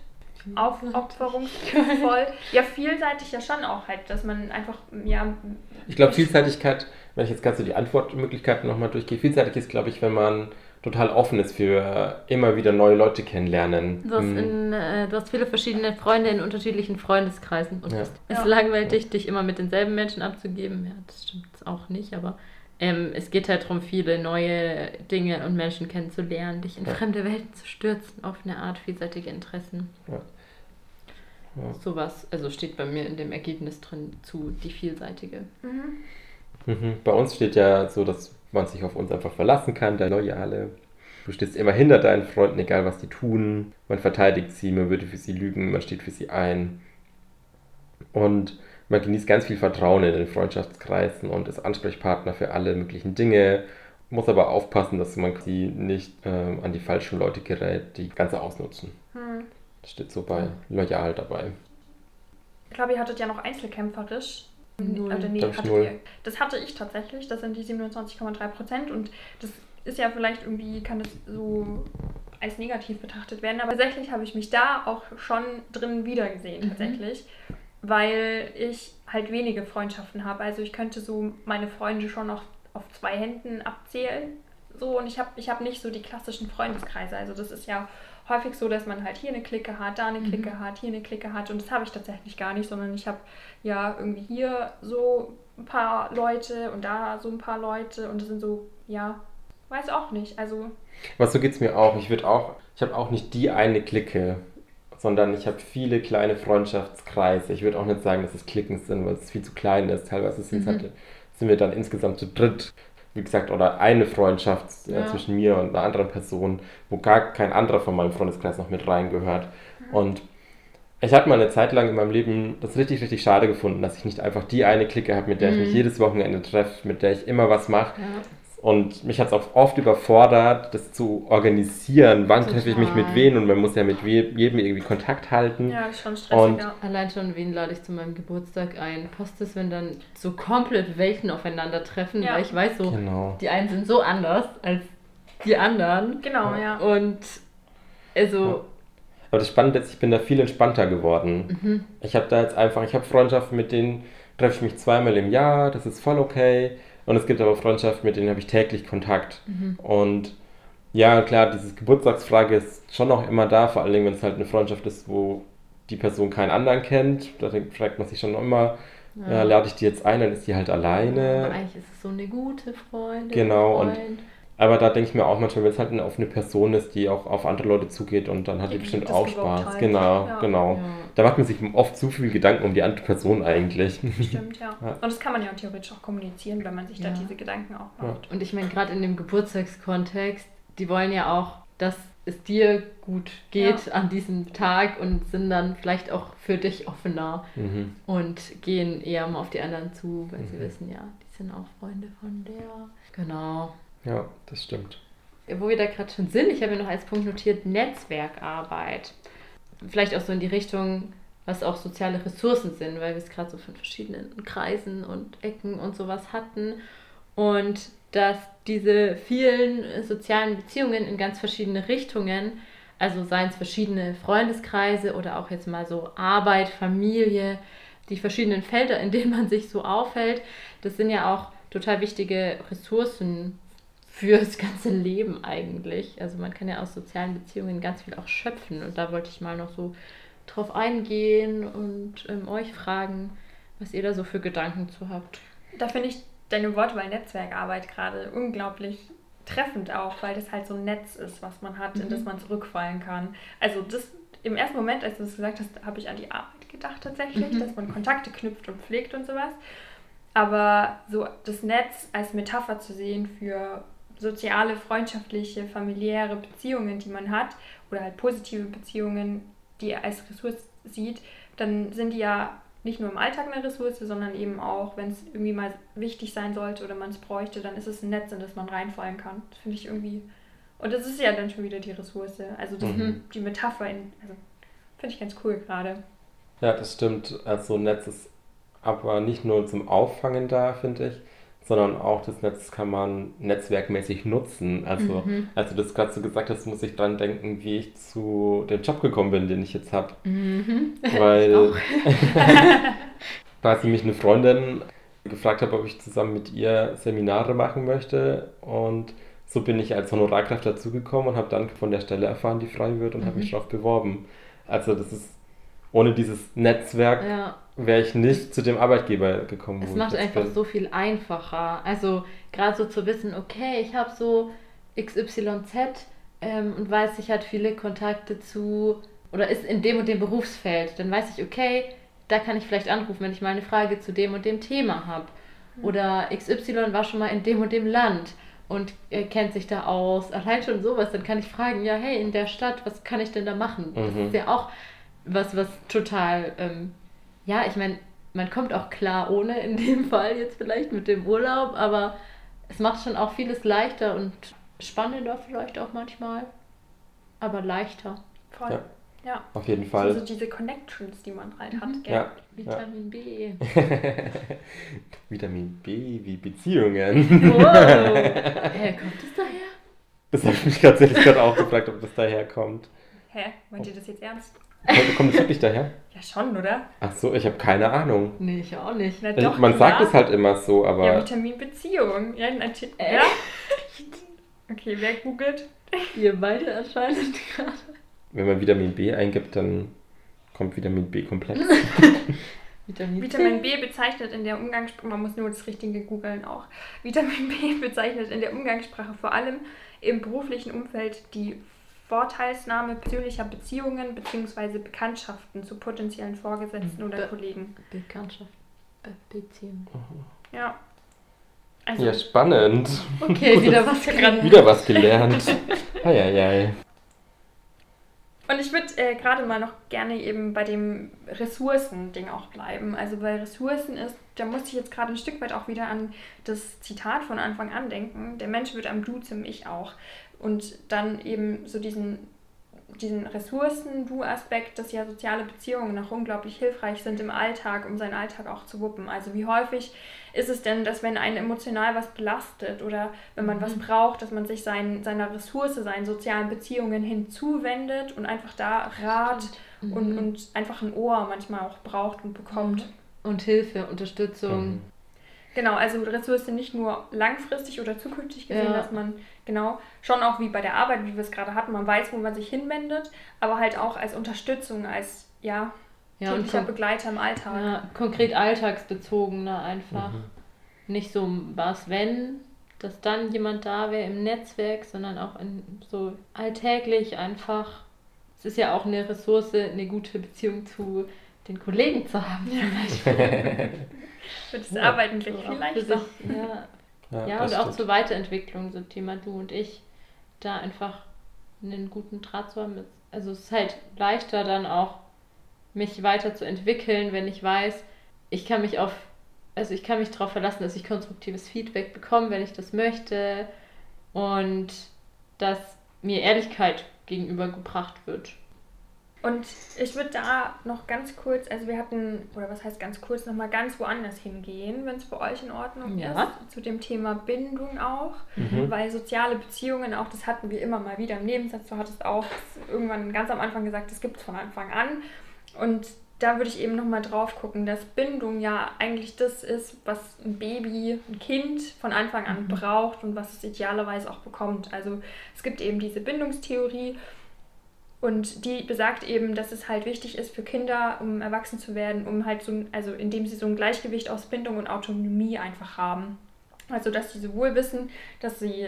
aufopferungsvoll. *laughs* ja, vielseitig ja schon auch halt, dass man einfach, ja, Ich glaube, Vielseitigkeit, wenn ich jetzt ganz so die Antwortmöglichkeiten nochmal durchgehe, vielseitig ist, glaube ich, wenn man total offen ist für immer wieder neue Leute kennenlernen. Du hast, Hm. in, äh, du hast viele verschiedene Freunde in unterschiedlichen Freundeskreisen und Ja. es ist Ja. langweilig, dich immer mit denselben Menschen abzugeben. Ja, das stimmt auch nicht, aber ähm, es geht halt darum, viele neue Dinge und Menschen kennenzulernen, dich in Ja. fremde Welten zu stürzen, auf eine Art vielseitige Interessen. Ja. Ja. Sowas, also steht bei mir in dem Ergebnis drin zu die vielseitige. mhm. Mhm. Bei uns steht ja so, dass man sich auf uns einfach verlassen kann, der Loyale. Du stehst immer hinter deinen Freunden, egal was die tun. Man verteidigt sie, man würde für sie lügen, man steht für sie ein. Und man genießt ganz viel Vertrauen in den Freundschaftskreisen und ist Ansprechpartner für alle möglichen Dinge. Muss aber aufpassen, dass man sie nicht ähm, an die falschen Leute gerät, die das Ganze ausnutzen. Hm. Das steht so bei Loyal dabei. Ich glaube, ihr hattet ja noch einzelkämpferisch. Null. Oder nee, hattet null. ihr. Das hatte ich tatsächlich. Das sind die 27,3 Prozent. Und das ist ja vielleicht irgendwie, kann das so als negativ betrachtet werden. Aber tatsächlich habe ich mich da auch schon drin wiedergesehen, Mhm. tatsächlich. Weil ich halt wenige Freundschaften habe. Also ich könnte so meine Freunde schon noch auf zwei Händen abzählen. So, und ich habe ich hab nicht so die klassischen Freundeskreise. Also das ist ja häufig so, dass man halt hier eine Clique hat, da eine Clique hat, hier eine Clique hat. Und das habe ich tatsächlich gar nicht, sondern ich habe ja irgendwie hier so ein paar Leute und da so ein paar Leute. Und das sind so, ja, weiß auch nicht. Also, Was so geht es mir auch. Ich würde auch, ich habe auch nicht die eine Clique, sondern ich habe viele kleine Freundschaftskreise. Ich würde auch nicht sagen, dass es Klicken sind, weil es viel zu klein ist. Teilweise sind, Mhm. halt, sind wir dann insgesamt zu dritt, wie gesagt, oder eine Freundschaft äh, Ja. zwischen mir und einer anderen Person, wo gar kein anderer von meinem Freundeskreis noch mit reingehört. Und ich habe mal eine Zeit lang in meinem Leben das richtig, richtig schade gefunden, dass ich nicht einfach die eine Clique habe, mit der ich mich Mhm. jedes Wochenende treffe, mit der ich immer was mache. Ja. Und mich hat es auch oft überfordert, das zu organisieren. Wann treffe ich mich mit wem? Und man muss ja mit jedem irgendwie Kontakt halten. Ja, schon stressig, Und- ja. Allein schon, wen lade ich zu meinem Geburtstag ein? Passt es, wenn dann so komplett Welten aufeinandertreffen? Ja. Weil ich weiß so, Genau. die einen sind so anders als die anderen. Genau, ja. Und also, Aber das Spannende ist, ich bin da viel entspannter geworden. mhm. Ich habe da jetzt einfach, ich habe Freundschaften, mit denen treffe ich mich zweimal im Jahr, das ist voll okay. Und es gibt aber Freundschaften, mit denen habe ich täglich Kontakt. Mhm. Und ja, klar, diese Geburtstagsfrage ist schon noch immer da, vor allem wenn es halt eine Freundschaft ist, wo die Person keinen anderen kennt. Da fragt man sich schon noch immer, ja. lade ich die jetzt ein, dann ist die halt Aber alleine. eigentlich ist es so eine gute Freundin. Genau, und- Freund. Aber da denke ich mir auch manchmal, wenn es halt eine offene Person ist, die auch auf andere Leute zugeht und dann hat die Die bestimmt auch Spaß. halt. Genau, Ja. genau. Ja. Da macht man sich oft zu viel Gedanken um die andere Person eigentlich. Stimmt, ja. Ja. Und das kann man ja theoretisch auch kommunizieren, wenn man sich da Ja. diese Gedanken auch Ja. macht. Und ich meine, gerade in dem Geburtstagskontext, die wollen ja auch, dass es dir gut geht an diesem Tag und sind dann vielleicht auch für dich offener Mhm. und gehen eher mal auf die anderen zu, weil sie Mhm. wissen, ja, die sind auch Freunde von der. Genau. Ja, das stimmt. Wo wir da gerade schon sind, ich habe mir noch als Punkt notiert, Netzwerkarbeit. Vielleicht auch so in die Richtung, was auch soziale Ressourcen sind, weil wir es gerade so von verschiedenen Kreisen und Ecken und sowas hatten. Und dass diese vielen sozialen Beziehungen in ganz verschiedene Richtungen, also seien es verschiedene Freundeskreise oder auch jetzt mal so Arbeit, Familie, die verschiedenen Felder, in denen man sich so aufhält, das sind ja auch total wichtige Ressourcen fürs ganze Leben eigentlich. Also man kann ja aus sozialen Beziehungen ganz viel auch schöpfen. Und da wollte ich mal noch so drauf eingehen und ähm, euch fragen, was ihr da so für Gedanken zu habt. Da finde ich deine Wortwahl Netzwerkarbeit gerade unglaublich treffend auch, weil das halt so ein Netz ist, was man hat, in Mhm. das man zurückfallen kann. Also das im ersten Moment, als du das gesagt hast, habe ich an die Arbeit gedacht tatsächlich, Mhm. dass man Kontakte knüpft und pflegt und sowas. Aber so das Netz als Metapher zu sehen für soziale, freundschaftliche, familiäre Beziehungen, die man hat, oder halt positive Beziehungen, die er als Ressource sieht, dann sind die ja nicht nur im Alltag eine Ressource, sondern eben auch, wenn es irgendwie mal wichtig sein sollte oder man es bräuchte, dann ist es ein Netz, in das man reinfallen kann. Das finde ich irgendwie. Und das ist ja dann schon wieder die Ressource. Also das, Mhm. die Metapher, in, also finde ich ganz cool gerade. Ja, das stimmt. Also Netz ist aber nicht nur zum Auffangen da, finde ich, sondern auch das Netz kann man netzwerkmäßig nutzen. Also, Mhm. als du das gerade so gesagt hast, muss ich dran denken, wie ich zu dem Job gekommen bin, den ich jetzt habe. Mhm. *laughs* Weil quasi *laughs* mich eine Freundin gefragt habe, ob ich zusammen mit ihr Seminare machen möchte. Und so bin ich als Honorarkraft dazugekommen und habe dann von der Stelle erfahren, die frei wird und habe mich Mhm. darauf beworben. Also das ist ohne dieses Netzwerk Ja, wäre ich nicht zu dem Arbeitgeber gekommen. es macht einfach bin. so viel einfacher. Also gerade so zu wissen, okay, ich habe so XYZ ähm, und weiß, ich hat viele Kontakte zu oder ist in dem und dem Berufsfeld, dann weiß ich, okay, da kann ich vielleicht anrufen, wenn ich mal eine Frage zu dem und dem Thema habe. Oder XY war schon mal in dem und dem Land und er kennt sich da aus. Allein schon sowas, dann kann ich fragen, ja, hey, in der Stadt, was kann ich denn da machen? Das Mhm. ist ja auch was, was total, ähm, ja, ich meine, man kommt auch klar ohne in dem *laughs* Fall jetzt vielleicht mit dem Urlaub, aber es macht schon auch vieles leichter und spannender vielleicht auch manchmal, aber leichter. Voll. Ja. Ja. Auf jeden Fall. so diese Connections, die man halt hat. Mhm. Gell? Ja. Vitamin B. *laughs* Vitamin B wie Beziehungen. Wow. Äh, kommt es daher? Das habe ich mich tatsächlich gerade auch gefragt, ob das daherkommt. Hä? Meint ihr das jetzt ernst? Kommt, kommt das wirklich daher? Ja, schon, oder? Ach so, ich habe keine Ahnung. Nee, ich auch nicht. Na Also, doch, man sagt ja. es halt immer so, aber Ja, Vitamin Beziehung. Ja, natürlich. Echt? Ja? Okay, wer googelt? Ihr beide anscheinend gerade. wenn man Vitamin B eingibt, dann kommt Vitamin B-Komplex. *laughs* Vitamin, Vitamin C. B bezeichnet in der Umgangssprache, man muss nur das Richtige googeln auch. Vitamin B bezeichnet in der Umgangssprache vor allem im beruflichen Umfeld die Vorteilsnahme persönlicher Beziehungen bzw. Bekanntschaften zu potenziellen Vorgesetzten oder Be- Kollegen. Bekanntschaft. Be Beziehung. Ja. Also, Ja, spannend. Okay, wieder *laughs* was gelernt. Wieder was gelernt. Eieiei. Und ich würde äh, gerade mal noch gerne eben bei dem Ressourcen-Ding auch bleiben. Also bei Ressourcen ist, da musste ich jetzt gerade ein Stück weit auch wieder an das Zitat von Anfang an denken. Der Mensch wird am Du zum Ich auch. Und dann eben so diesen diesen Ressourcen-Du-Aspekt, dass ja soziale Beziehungen noch unglaublich hilfreich sind im Alltag, um seinen Alltag auch zu wuppen. Also wie häufig ist es denn, dass wenn einen emotional was belastet oder wenn man mhm. was braucht, dass man sich sein, seiner Ressource, seinen sozialen Beziehungen hinzuwendet und einfach da Rat mhm. und, und einfach ein Ohr manchmal auch braucht und bekommt. Und Hilfe, Unterstützung. Mhm. Genau, also Ressource nicht nur langfristig oder zukünftig gesehen, ja. dass man genau schon auch wie bei der Arbeit, wie wir es gerade hatten, man weiß, wo man sich hinwendet, aber halt auch als Unterstützung, als ja, ja täglicher Begleiter im Alltag. Ja, konkret alltagsbezogener einfach. Mhm. Nicht so was, wenn, dass dann jemand da wäre im Netzwerk, sondern auch in so alltäglich einfach. Es ist ja auch eine Ressource, eine gute Beziehung zu den Kollegen zu haben. Zum Beispiel. *laughs* Wird das ja, Arbeiten gleich viel leichter. *laughs* ja, ja, ja und stimmt. auch zur Weiterentwicklung, so Thema du und ich, da einfach einen guten Draht zu haben. Also es ist halt leichter dann auch, mich weiterzuentwickeln, wenn ich weiß, ich kann mich auf, also ich kann mich darauf verlassen, dass ich konstruktives Feedback bekomme, wenn ich das möchte und dass mir Ehrlichkeit gegenübergebracht wird. Und ich würde da noch ganz kurz, also wir hatten, oder was heißt ganz kurz, nochmal ganz woanders hingehen, wenn es für euch in Ordnung ja. ist, zu dem Thema Bindung auch, mhm. weil soziale Beziehungen, auch das hatten wir immer mal wieder im Nebensatz, du hattest auch irgendwann ganz am Anfang gesagt, das gibt es von Anfang an. Und da würde ich eben nochmal drauf gucken, dass Bindung ja eigentlich das ist, was ein Baby, ein Kind von Anfang an mhm. braucht und was es idealerweise auch bekommt. Also es gibt eben diese Bindungstheorie und die besagt eben, dass es halt wichtig ist für Kinder, um erwachsen zu werden, um halt so, also indem sie so ein Gleichgewicht aus Bindung und Autonomie einfach haben. Also dass sie sowohl wissen, dass sie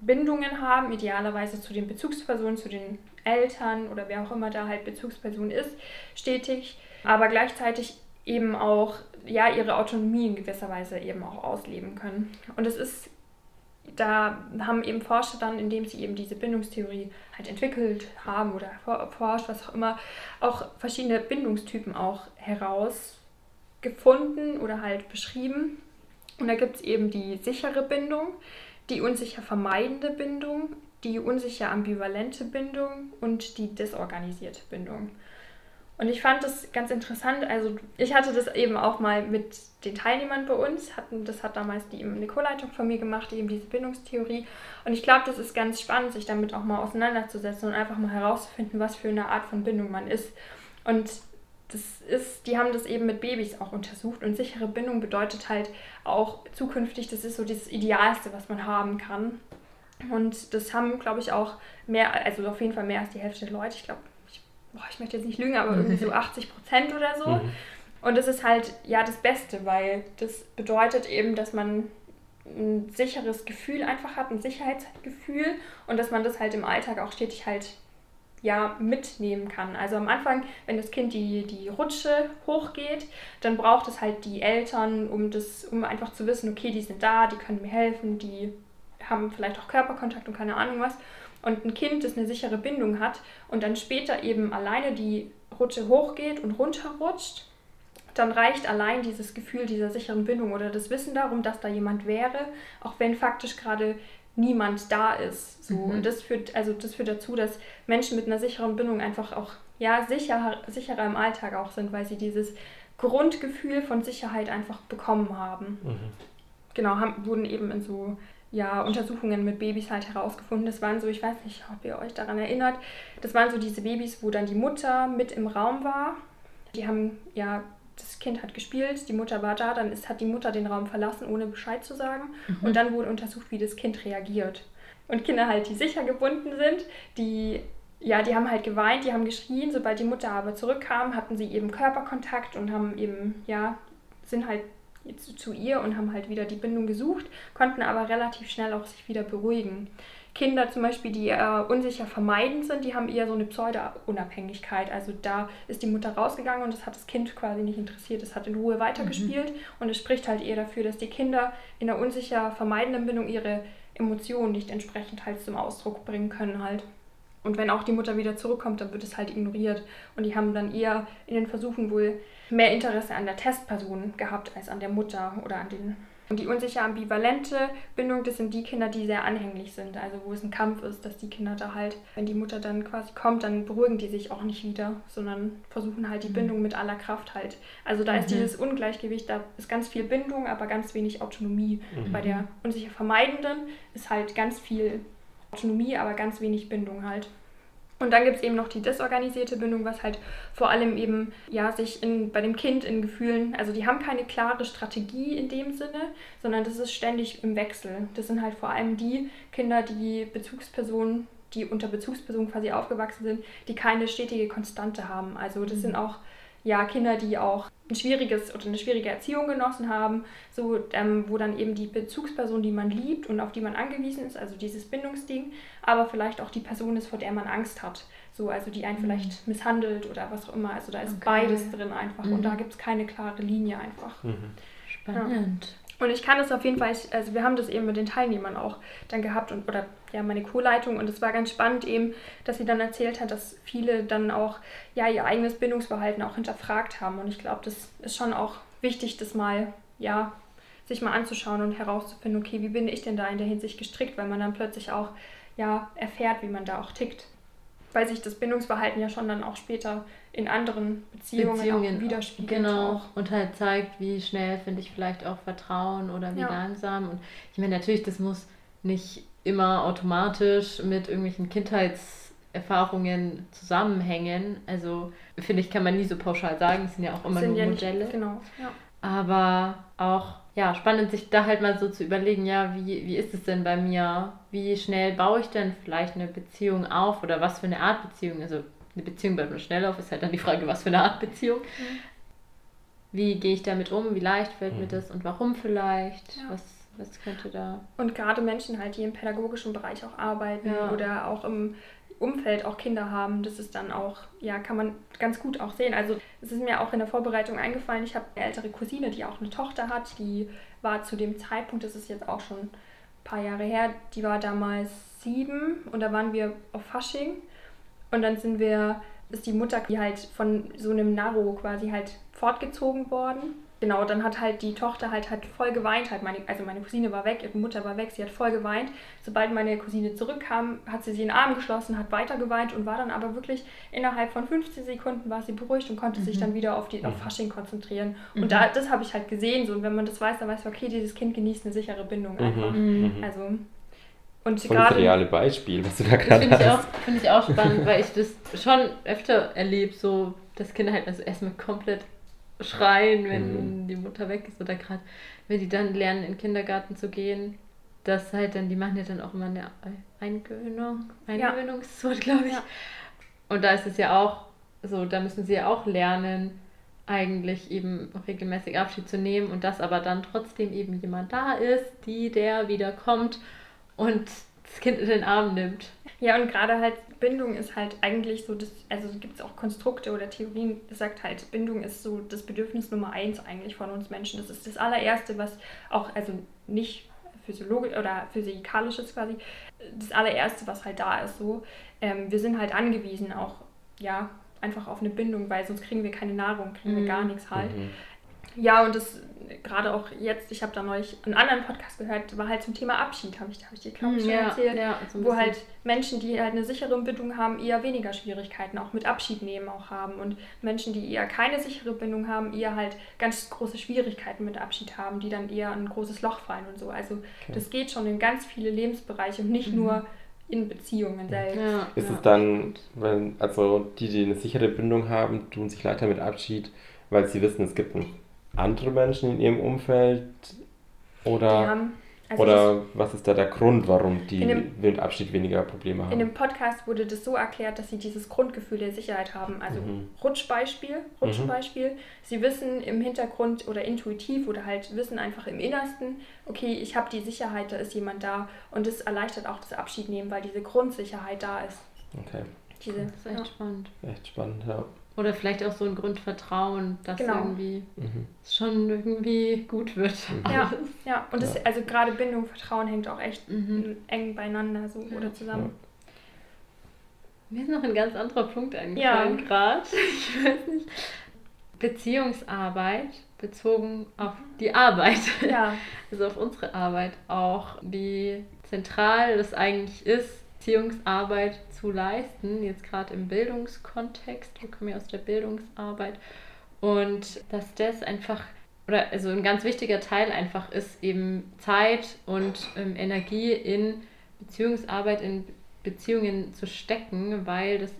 Bindungen haben, idealerweise zu den Bezugspersonen, zu den Eltern oder wer auch immer da halt Bezugsperson ist, stetig, aber gleichzeitig eben auch ja ihre Autonomie in gewisser Weise eben auch ausleben können. Und es ist da haben eben Forscher dann, indem sie eben diese Bindungstheorie halt entwickelt haben oder erforscht, was auch immer, auch verschiedene Bindungstypen auch herausgefunden oder halt beschrieben. Und da gibt es eben die sichere Bindung, die unsicher vermeidende Bindung, die unsicher ambivalente Bindung und die desorganisierte Bindung. Und ich fand das ganz interessant. Also ich hatte das eben auch mal mit den Teilnehmern bei uns. Hatten, das hat damals die Nico-Leitung von mir gemacht, eben diese Bindungstheorie. Und ich glaube, das ist ganz spannend, sich damit auch mal auseinanderzusetzen und einfach mal herauszufinden, was für eine Art von Bindung man ist. Und das ist, die haben das eben mit Babys auch untersucht und sichere Bindung bedeutet halt auch zukünftig, das ist so das Idealste, was man haben kann. Und das haben, glaube ich, auch mehr, also auf jeden Fall mehr als die Hälfte der Leute, ich glaube boah, ich möchte jetzt nicht lügen, aber *laughs* irgendwie so 80 Prozent oder so. Mhm. Und das ist halt ja das Beste, weil das bedeutet eben, dass man ein sicheres Gefühl einfach hat, ein Sicherheitsgefühl und dass man das halt im Alltag auch stetig halt ja mitnehmen kann. Also am Anfang, wenn das Kind die, die Rutsche hochgeht, dann braucht es halt die Eltern, um das, um einfach zu wissen, okay, die sind da, die können mir helfen, die haben vielleicht auch Körperkontakt und keine Ahnung was und ein Kind, das eine sichere Bindung hat und dann später eben alleine die Rutsche hochgeht und runterrutscht, dann reicht allein dieses Gefühl dieser sicheren Bindung oder das Wissen darum, dass da jemand wäre, auch wenn faktisch gerade niemand da ist. So. Mhm. Und das führt, also das führt dazu, dass Menschen mit einer sicheren Bindung einfach auch ja, sicher, sicherer im Alltag auch sind, weil sie dieses Grundgefühl von Sicherheit einfach bekommen haben. Mhm. Genau, haben, wurden eben in so ja, Untersuchungen mit Babys halt herausgefunden. Das waren so, ich weiß nicht, ob ihr euch daran erinnert, das waren so diese Babys, wo dann die Mutter mit im Raum war. Die haben, ja, das Kind hat gespielt, die Mutter war da, dann ist, hat die Mutter den Raum verlassen, ohne Bescheid zu sagen. Mhm. Und dann wurde untersucht, wie das Kind reagiert. Und Kinder halt, die sicher gebunden sind, die ja, die haben halt geweint, die haben geschrien. Sobald die Mutter aber zurückkam, hatten sie eben Körperkontakt und haben eben, ja, sind halt zu, zu ihr und haben halt wieder die Bindung gesucht, konnten aber relativ schnell auch sich wieder beruhigen. Kinder zum Beispiel, die äh, unsicher vermeidend sind, die haben eher so eine Pseudo-Unabhängigkeit. Also da ist die Mutter rausgegangen und das hat das Kind quasi nicht interessiert. Es hat in Ruhe weitergespielt mhm. und es spricht halt eher dafür, dass die Kinder in der unsicher vermeidenden Bindung ihre Emotionen nicht entsprechend halt zum Ausdruck bringen können halt. Und wenn auch die Mutter wieder zurückkommt, dann wird es halt ignoriert. Und die haben dann eher in den Versuchen wohl mehr Interesse an der Testperson gehabt als an der Mutter oder an den und die unsicher ambivalente Bindung, das sind die Kinder, die sehr anhänglich sind. Also wo es ein Kampf ist, dass die Kinder da halt, wenn die Mutter dann quasi kommt, dann beruhigen die sich auch nicht wieder, sondern versuchen halt die mhm. Bindung mit aller Kraft halt. Also da mhm. ist dieses Ungleichgewicht, da ist ganz viel Bindung, aber ganz wenig Autonomie. Mhm. Bei der unsicher vermeidenden ist halt ganz viel Autonomie, aber ganz wenig Bindung halt. Und dann gibt es eben noch die desorganisierte Bindung, was halt vor allem eben ja sich in, bei dem Kind in Gefühlen, also die haben keine klare Strategie in dem Sinne, sondern das ist ständig im Wechsel. Das sind halt vor allem die Kinder, die Bezugspersonen, die unter Bezugspersonen quasi aufgewachsen sind, die keine stetige Konstante haben. Also das sind mhm. auch ja, Kinder, die auch ein schwieriges oder eine schwierige Erziehung genossen haben, so, ähm, wo dann eben die Bezugsperson, die man liebt und auf die man angewiesen ist, also dieses Bindungsding, aber vielleicht auch die Person ist, vor der man Angst hat, so, also die einen mhm. vielleicht misshandelt oder was auch immer, also da ist okay. beides drin einfach mhm. und da gibt es keine klare Linie einfach. Mhm. Spannend. Ja. Und ich kann es auf jeden Fall, also wir haben das eben mit den Teilnehmern auch dann gehabt und oder ja meine Co-Leitung und es war ganz spannend eben, dass sie dann erzählt hat, dass viele dann auch ja ihr eigenes Bindungsverhalten auch hinterfragt haben und ich glaube, das ist schon auch wichtig, das mal ja sich mal anzuschauen und herauszufinden, okay, wie bin ich denn da in der Hinsicht gestrickt, weil man dann plötzlich auch ja erfährt, wie man da auch tickt weil sich das Bindungsverhalten ja schon dann auch später in anderen Beziehungen, Beziehungen auch widerspiegelt. Genau, auch. und halt zeigt, wie schnell finde ich vielleicht auch Vertrauen oder wie ja. langsam. Und ich meine, natürlich, das muss nicht immer automatisch mit irgendwelchen Kindheitserfahrungen zusammenhängen. Also finde ich, kann man nie so pauschal sagen, es sind ja auch immer nur ja Modelle. Nicht, genau, ja. Aber auch ja, spannend, sich da halt mal so zu überlegen, ja, wie, wie ist es denn bei mir? Wie schnell baue ich denn vielleicht eine Beziehung auf oder was für eine Art Beziehung? Also eine Beziehung baut man schnell auf, ist halt dann die Frage, was für eine Art Beziehung. Mhm. Wie gehe ich damit um? Wie leicht fällt mhm. mir das und warum vielleicht? Ja. Was, was könnte da. Und gerade Menschen halt, die im pädagogischen Bereich auch arbeiten ja. oder auch im Umfeld auch Kinder haben, das ist dann auch, ja, kann man ganz gut auch sehen. Also es ist mir auch in der Vorbereitung eingefallen, ich habe eine ältere Cousine, die auch eine Tochter hat, die war zu dem Zeitpunkt, das ist jetzt auch schon ein paar Jahre her, die war damals sieben und da waren wir auf Fasching und dann sind wir, ist die Mutter die halt von so einem Narro quasi halt fortgezogen worden genau, dann hat halt die Tochter halt, halt voll geweint. Halt meine, also meine Cousine war weg, ihre Mutter war weg, sie hat voll geweint. Sobald meine Cousine zurückkam, hat sie sie in den Arm geschlossen, hat weiter geweint und war dann aber wirklich innerhalb von 15 Sekunden war sie beruhigt und konnte mhm. sich dann wieder auf, die, auf mhm. Fasching konzentrieren. Mhm. Und da, das habe ich halt gesehen. So, und wenn man das weiß, dann weiß man, okay, dieses Kind genießt eine sichere Bindung mhm. einfach. Mhm. Also. Und Voll das reale Beispiel, was du da gerade hast. Finde ich, find ich auch spannend, weil ich das schon öfter erlebe, so dass Kinder halt also erstmal komplett schreien, wenn mhm. die Mutter weg ist oder gerade, wenn die dann lernen, in den Kindergarten zu gehen. Das halt dann, die machen ja dann auch immer eine Eingewöhnung, Eingewöhnungswort, ja. glaube ich. Ja. Und da ist es ja auch so, da müssen sie ja auch lernen, eigentlich eben regelmäßig Abschied zu nehmen und dass aber dann trotzdem eben jemand da ist, die, der wieder kommt und das Kind in den Arm nimmt. Ja, und gerade halt Bindung ist halt eigentlich so, das, also gibt es auch Konstrukte oder Theorien, das sagt halt, Bindung ist so das Bedürfnis Nummer eins eigentlich von uns Menschen. Das ist das allererste, was auch, also nicht physiologisch oder physikalisches quasi, das allererste, was halt da ist so. Ähm, wir sind halt angewiesen auch, ja, einfach auf eine Bindung, weil sonst kriegen wir keine Nahrung, kriegen wir mhm. gar nichts halt. Mhm. Ja, und das gerade auch jetzt, ich habe da neulich einen anderen Podcast gehört, war halt zum Thema Abschied, habe ich, hab ich dir, glaube ich, schon ja, erzählt. Ja, so wo halt Menschen, die halt eine sichere Bindung haben, eher weniger Schwierigkeiten auch mit Abschied nehmen auch haben. Und Menschen, die eher keine sichere Bindung haben, eher halt ganz große Schwierigkeiten mit Abschied haben, die dann eher ein großes Loch fallen und so. Also okay. das geht schon in ganz viele Lebensbereiche und nicht mhm. nur in Beziehungen selbst. Ja, ist ja. es dann, wenn, also die, die eine sichere Bindung haben, tun sich leichter mit Abschied, weil sie wissen, es gibt einen andere Menschen in ihrem Umfeld oder, haben, also oder was ist da der Grund, warum die dem, mit Abschied weniger Probleme haben? In dem Podcast wurde das so erklärt, dass sie dieses Grundgefühl der Sicherheit haben. Also mhm. Rutschbeispiel, Rutschbeispiel. Mhm. Sie wissen im Hintergrund oder intuitiv oder halt wissen einfach im Innersten, okay, ich habe die Sicherheit, da ist jemand da und das erleichtert auch das Abschiednehmen, weil diese Grundsicherheit da ist. Okay. Diese, das ist echt ja. spannend. Echt spannend, ja. Oder vielleicht auch so ein Grundvertrauen, dass genau. irgendwie mhm. schon irgendwie gut wird. Mhm. Ja, *laughs* ja. und das, also gerade Bindung, Vertrauen hängt auch echt mhm. eng beieinander so oder zusammen. Mir ist noch ein ganz anderer Punkt eingefallen Ja. gerade. *laughs* Ich weiß nicht. Beziehungsarbeit bezogen auf die Arbeit. Ja, *laughs* Also auf unsere Arbeit auch, wie zentral das eigentlich ist, Beziehungsarbeit zu leisten, jetzt gerade im Bildungskontext. Wir kommen ja aus der Bildungsarbeit. Und dass das einfach, oder also ein ganz wichtiger Teil einfach ist, eben Zeit und ähm, Energie in Beziehungsarbeit, in Beziehungen zu stecken, weil das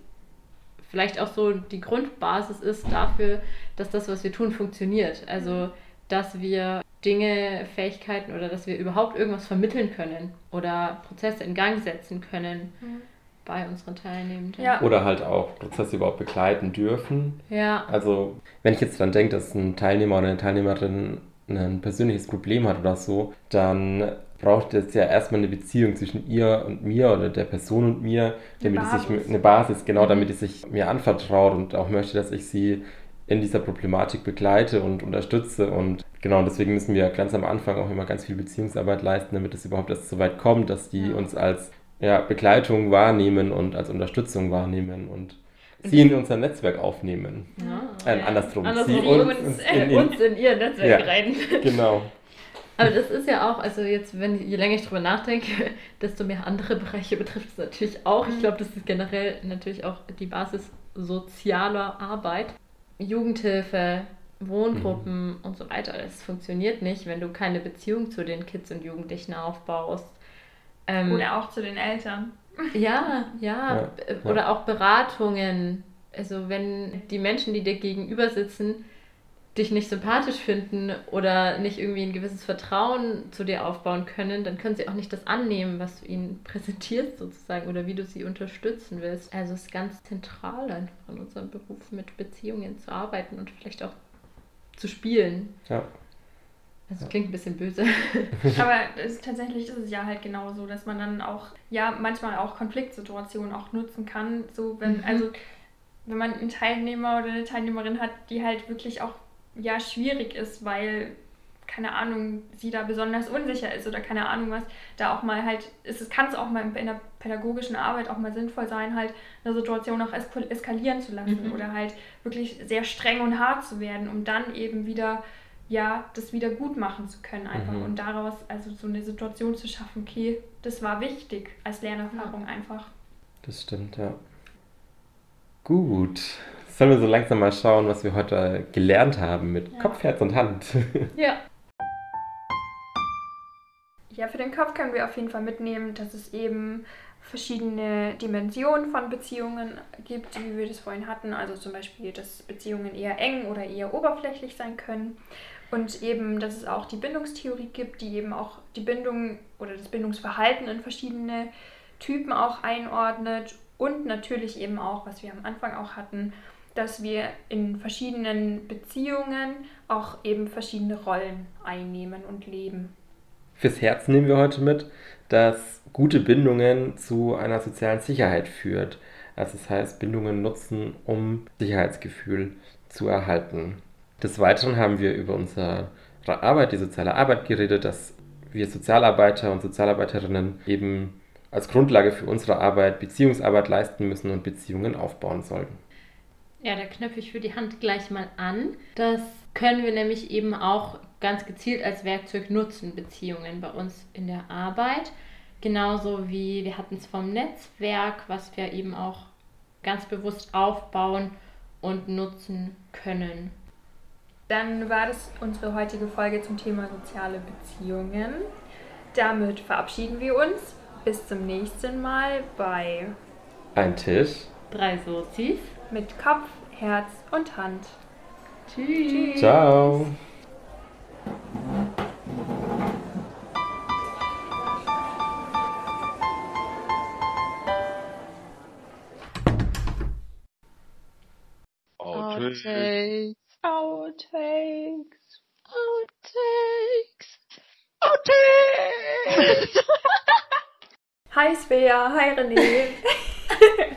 vielleicht auch so die Grundbasis ist dafür, dass das, was wir tun, funktioniert. Also, dass wir Dinge, Fähigkeiten oder dass wir überhaupt irgendwas vermitteln können oder Prozesse in Gang setzen können Mhm. bei unseren Teilnehmenden. Ja. Oder halt auch Prozesse überhaupt begleiten dürfen. Ja, Also, wenn ich jetzt dran denke, dass ein Teilnehmer oder eine Teilnehmerin ein persönliches Problem hat oder so, dann braucht es ja erstmal eine Beziehung zwischen ihr und mir oder der Person und mir, Eine damit es sich eine Basis, genau, Mhm. damit es sich mir anvertraut und auch möchte, dass ich sie in dieser Problematik begleite und unterstütze. Und genau, deswegen müssen wir ganz am Anfang auch immer ganz viel Beziehungsarbeit leisten, damit es überhaupt erst so weit kommt, dass die uns als ja, Begleitung wahrnehmen und als Unterstützung wahrnehmen und sie in unser Netzwerk aufnehmen. ja. Äh, andersrum. Andersrum. Sie uns, uns, uns äh, in, in, uns in ihr Netzwerk Ja. rein. Genau. Aber das ist ja auch, also jetzt, wenn je länger ich drüber nachdenke, *laughs* desto mehr andere Bereiche *laughs* betrifft es natürlich auch. Ich Mhm. glaube, das ist generell natürlich auch die Basis sozialer Arbeit. Jugendhilfe, Wohngruppen und so weiter. Das funktioniert nicht, wenn du keine Beziehung zu den Kids und Jugendlichen aufbaust. Ähm, oder auch zu den Eltern. ja, ja, Ja, ja. Oder auch Beratungen. Also wenn die Menschen, die dir gegenüber sitzen, dich nicht sympathisch finden oder nicht irgendwie ein gewisses Vertrauen zu dir aufbauen können, dann können sie auch nicht das annehmen, was du ihnen *laughs* präsentierst sozusagen oder wie du sie unterstützen willst. Also es ist ganz zentral einfach in unserem Beruf mit Beziehungen zu arbeiten und vielleicht auch zu spielen. Ja. Das klingt ein bisschen böse. *laughs* Aber *laughs* es tatsächlich ist es ja halt genau so, dass man dann auch, ja, manchmal auch Konfliktsituationen auch nutzen kann. So, wenn, Mhm. also, wenn man einen Teilnehmer oder eine Teilnehmerin hat, die halt wirklich auch, ja, schwierig ist, weil, keine Ahnung, sie da besonders unsicher ist oder keine Ahnung was, da auch mal halt, ist es kann es auch mal in der pädagogischen Arbeit auch mal sinnvoll sein, halt eine Situation auch esk eskalieren zu lassen Mhm. oder halt wirklich sehr streng und hart zu werden, um dann eben wieder ja, das wieder gut machen zu können einfach Mhm. und daraus also so eine Situation zu schaffen, okay, das war wichtig als Lernerfahrung einfach. Das stimmt, ja. Gut. Sollen wir so langsam mal schauen, was wir heute gelernt haben mit Ja. Kopf, Herz und Hand? ja. *laughs* Ja, für den Kopf können wir auf jeden Fall mitnehmen, dass es eben verschiedene Dimensionen von Beziehungen gibt, wie wir das vorhin hatten. Also zum Beispiel, dass Beziehungen eher eng oder eher oberflächlich sein können. Und eben, dass es auch die Bindungstheorie gibt, die eben auch die Bindung oder das Bindungsverhalten in verschiedene Typen auch einordnet. Und natürlich eben auch, was wir am Anfang auch hatten, dass wir in verschiedenen Beziehungen auch eben verschiedene Rollen einnehmen und leben. Fürs Herz nehmen wir heute mit, dass gute Bindungen zu einer sozialen Sicherheit führt. Also das heißt, Bindungen nutzen, um Sicherheitsgefühl zu erhalten. Des Weiteren haben wir über unsere Arbeit, die soziale Arbeit geredet, dass wir Sozialarbeiter und Sozialarbeiterinnen eben als Grundlage für unsere Arbeit Beziehungsarbeit leisten müssen und Beziehungen aufbauen sollten. Ja, da knöpfe ich für die Hand gleich mal an. Das können wir nämlich eben auch ganz gezielt als Werkzeug nutzen, Beziehungen bei uns in der Arbeit. Genauso wie wir hatten es vom Netzwerk, was wir eben auch ganz bewusst aufbauen und nutzen können. Dann war das unsere heutige Folge zum Thema soziale Beziehungen. Damit verabschieden wir uns. Bis zum nächsten Mal bei Ein Tisch. Drei Sozis. Mit Kopf, Herz und Hand. Tschüss. Ciao. Outtakes. Outtakes. Outtakes. Outtakes. *laughs* Hi Svea, hi René.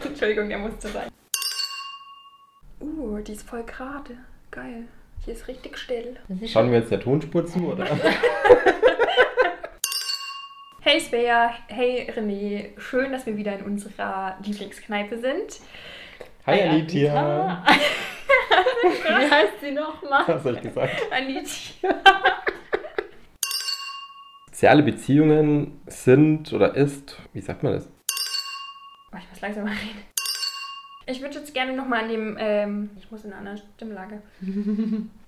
*laughs* Entschuldigung, der musste sein. Die ist voll gerade. Geil. Hier ist richtig still. Schauen wir jetzt der Tonspur zu, *laughs* oder? Hey Svea, hey René, schön, dass wir wieder in unserer Lieblingskneipe sind. Hi Anita. *laughs* Wie heißt sie nochmal? Was soll ich gesagt? Anita. Soziale Beziehungen sind oder ist, wie sagt man das? Oh, ich muss langsam mal reden. Ich würde jetzt gerne nochmal an dem, ähm, ich muss in einer anderen Stimmlage. *laughs*